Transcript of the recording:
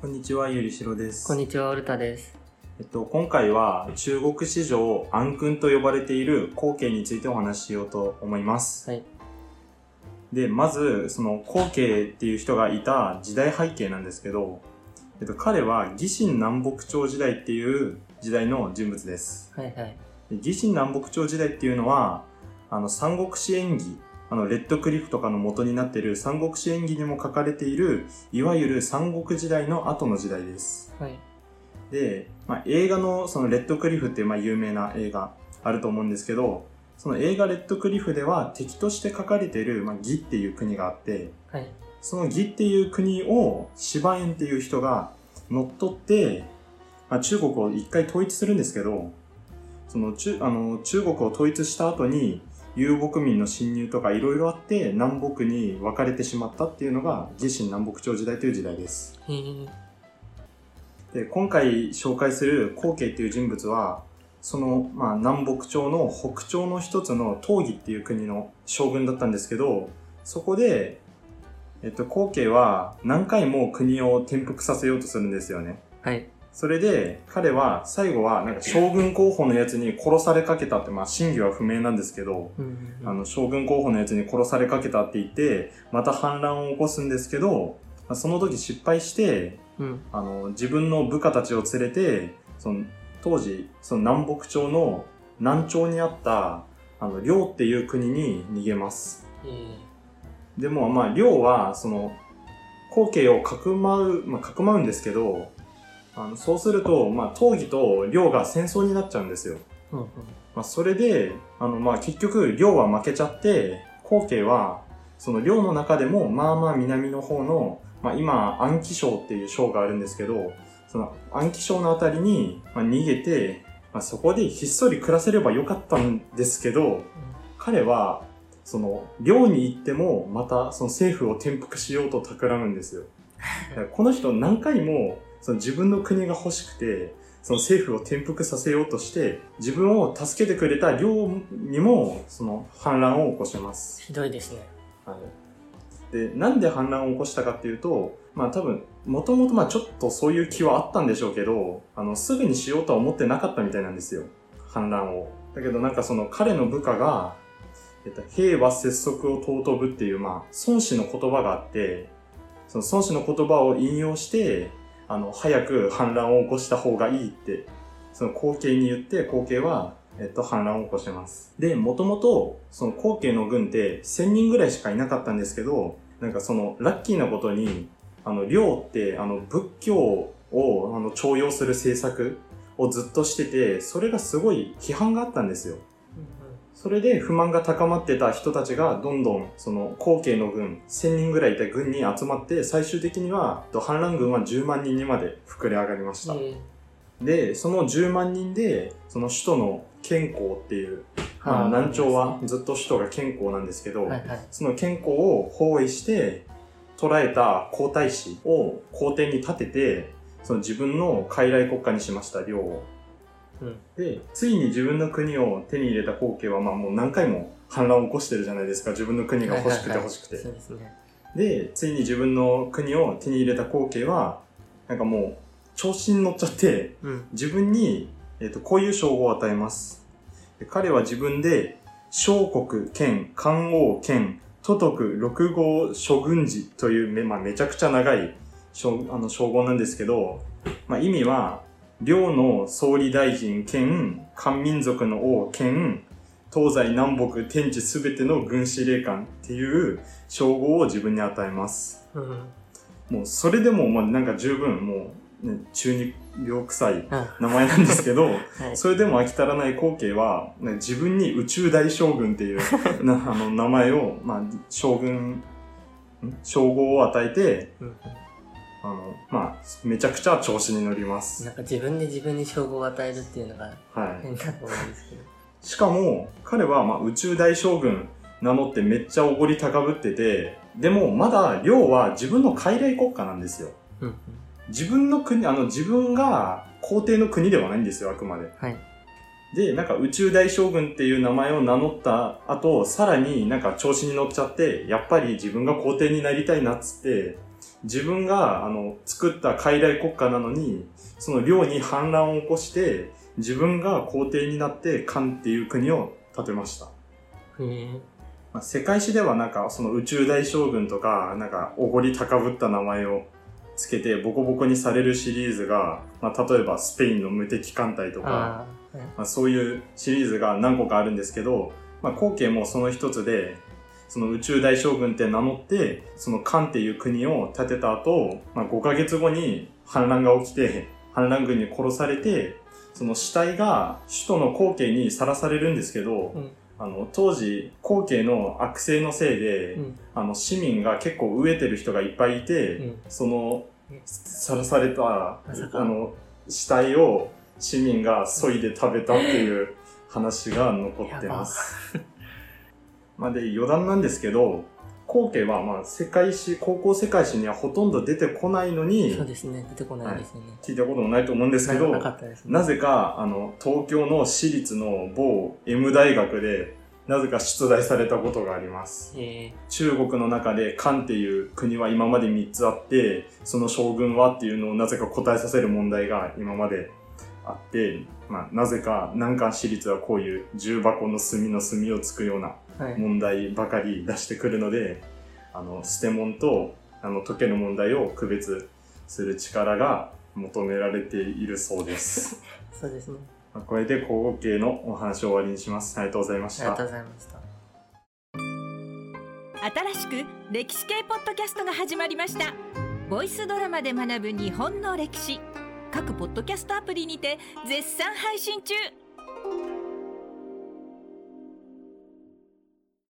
こんにちは、ゆりしろです。こんにちは、オルタです。えっと、今回は中国史上暗君と呼ばれている皇家についてお話ししようと思います。はい。で、まず、その皇家っていう人がいた時代背景なんですけど、えっと、彼は義神南北朝時代っていう時代の人物です。はいはい。で義神南北朝時代っていうのは、あの、三国志演義、あの、レッドクリフとかの元になっている三国志演義にも書かれている、いわゆる三国時代の後の時代です。はい。で、まあ、映画のそのレッドクリフっていうまあ有名な映画あると思うんですけど、その映画レッドクリフでは敵として書かれている、まあ、義っていう国があって、はい。その義っていう国を芝園っていう人が乗っ取って、まあ、中国を一回統一するんですけど、その中あの中国を統一した後に遊牧民の侵入とかいろいろあって南北に分かれてしまったっていうのが義神南北朝時代という時代です。で今回紹介する皇家っていう人物はその、まあ、南北朝の北朝の一つの東義っていう国の将軍だったんですけどそこで、えっと、皇家は何回も国を転覆させようとするんですよねはい。それで彼は最後はなんか将軍候補のやつに殺されかけたってまあ真偽は不明なんですけどうんうんうんあの将軍候補のやつに殺されかけたって言ってまた反乱を起こすんですけどまあその時失敗してうん。あの、自分の部下たちを連れて、その、当時、その南北朝の南朝にあった、あの、遼っていう国に逃げます。えーでも、まあ、遼は、その、皇家をかくまう、まあ、かくまうんですけど、あの、そうすると、まあ、東義と遼が戦争になっちゃうんですよ。うんうん。まあ、それで、あの、まあ、結局、遼は負けちゃって、皇家は、その遼の中でも、まあまあ南の方の、まあ、今、安徽省っていう省があるんですけど、その安徽省のあたりに、まあ、逃げて、まあ、そこでひっそり暮らせればよかったんですけど、彼は、その、寮に行っても、また、その政府を転覆しようと企むんですよ。この人何回も、その自分の国が欲しくて、その政府を転覆させようとして、自分を助けてくれた寮にも、その反乱を起こします。ひどいですね。はい。で、なんで反乱を起こしたかっていうと、まあ多分、もともとまあちょっとそういう気はあったんでしょうけど、あの、すぐにしようとは思ってなかったみたいなんですよ。反乱を。だけどなんかその彼の部下が、えっと、平和節足を尊ぶっていう、まあ、孫子の言葉があって、その孫子の言葉を引用して、あの、早く反乱を起こした方がいいって、その後継に言って、後継は、えっと、反乱を起こします。で、もともと、その後継の軍って1000人ぐらいしかいなかったんですけど、なんかその、ラッキーなことに、あの、寮って、あの、仏教を、あの、徴用する政策をずっとしてて、それがすごい批判があったんですよ。それで不満が高まってた人たちがどんどんその後継の軍1000人ぐらいいた軍に集まって最終的にはと反乱軍は10万人にまで膨れ上がりました。えで、その10万人でその首都の健康っていう、ーまあ、南朝はずっと首都が健康なんですけど、はいはい。その健康を包囲して捕らえた皇太子を皇帝に立ててその自分の傀儡国家にしました領を。うん。で、ついに自分の国を手に入れた皇家は、まあもう何回も反乱を起こしてるじゃないですか。自分の国が欲しくて欲しくて。でついに自分の国を手に入れた皇家は、なんかもう、調子に乗っちゃって、うん。自分に、えっ、と、こういう称号を与えます。で彼は自分で、小国兼漢王兼都督六号諸軍事というめ,、まあ、めちゃくちゃ長い称あの称号なんですけど、まあ、意味は、両の総理大臣兼漢民族の王兼東西南北天地すべての軍司令官っていう称号を自分に与えます。うん。もうそれでもまあなんか十分もう、ね、中二病臭いあ、名前なんですけど、はい。それでも飽き足らない後継は、ね自分に宇宙大将軍っていう なあの名前を、まあ、将軍、ん？称号を与えて、うんうん。あの、まあ、めちゃくちゃ調子に乗ります。なんか自分で自分に称号を与えるっていうのがはい。変だと思うんですけど。しかも、彼は、まあ、宇宙大将軍名乗ってめっちゃおごり高ぶってて、でも、まだ、領は自分の傀儡国家なんですよ。うんうん。自分の国、あの、自分が皇帝の国ではないんですよ、あくまで。はい。で、なんか宇宙大将軍っていう名前を名乗った後、さらになんか調子に乗っちゃって、やっぱり自分が皇帝になりたいなっつって、自分が、あの、作った傀儡国家なのに、その領に反乱を起こして、自分が皇帝になって、漢っていう国を建てました。まあ、世界史ではなんか、その宇宙大将軍とか、なんか、おごり高ぶった名前をつけて、ボコボコにされるシリーズが、まあ、例えばスペインの無敵艦隊とか、まあ、そういうシリーズが何個かあるんですけど、まあ、後継もその一つで、その宇宙大将軍って名乗って、その漢っていう国を建てた後、まあ、5ヶ月後に反乱が起きて、反乱軍に殺されて、その死体が首都の後継にさらされるんですけど、うんあの、当時、後継の悪性のせいで、うん。あの、市民が結構飢えてる人がいっぱいいて、うん。そのうん、さらされた、あの、死体を市民が削いで食べたっていう話が残ってます。まあで、余談なんですけど、後継はまあ世界史、高校世界史にはほとんど出てこないのに、そうですね。出てこないですよね。聞いたこともないと思うんですけど、ななかったですね。なぜか、あの、東京の私立の某 M 大学で、なぜか出題されたことがあります。中国の中で漢っていう国は今まで3つあって、その将軍はっていうのをなぜか答えさせる問題が今まであって、まあ、なぜか南漢私立はこういう重箱の隅の隅をつくようなはい。問題ばかり出してくるので、あの、捨て問と、あの、解ける問題を区別する力が求められているそうです。そうですね。まあこれで合計のお話を終わりにします。ありがとうございましたありがとう。ございました。新しく歴史系ポッドキャストが始まりましたボイスドラマで学ぶ日本の歴史各ポッドキャストアプリにて絶賛配信中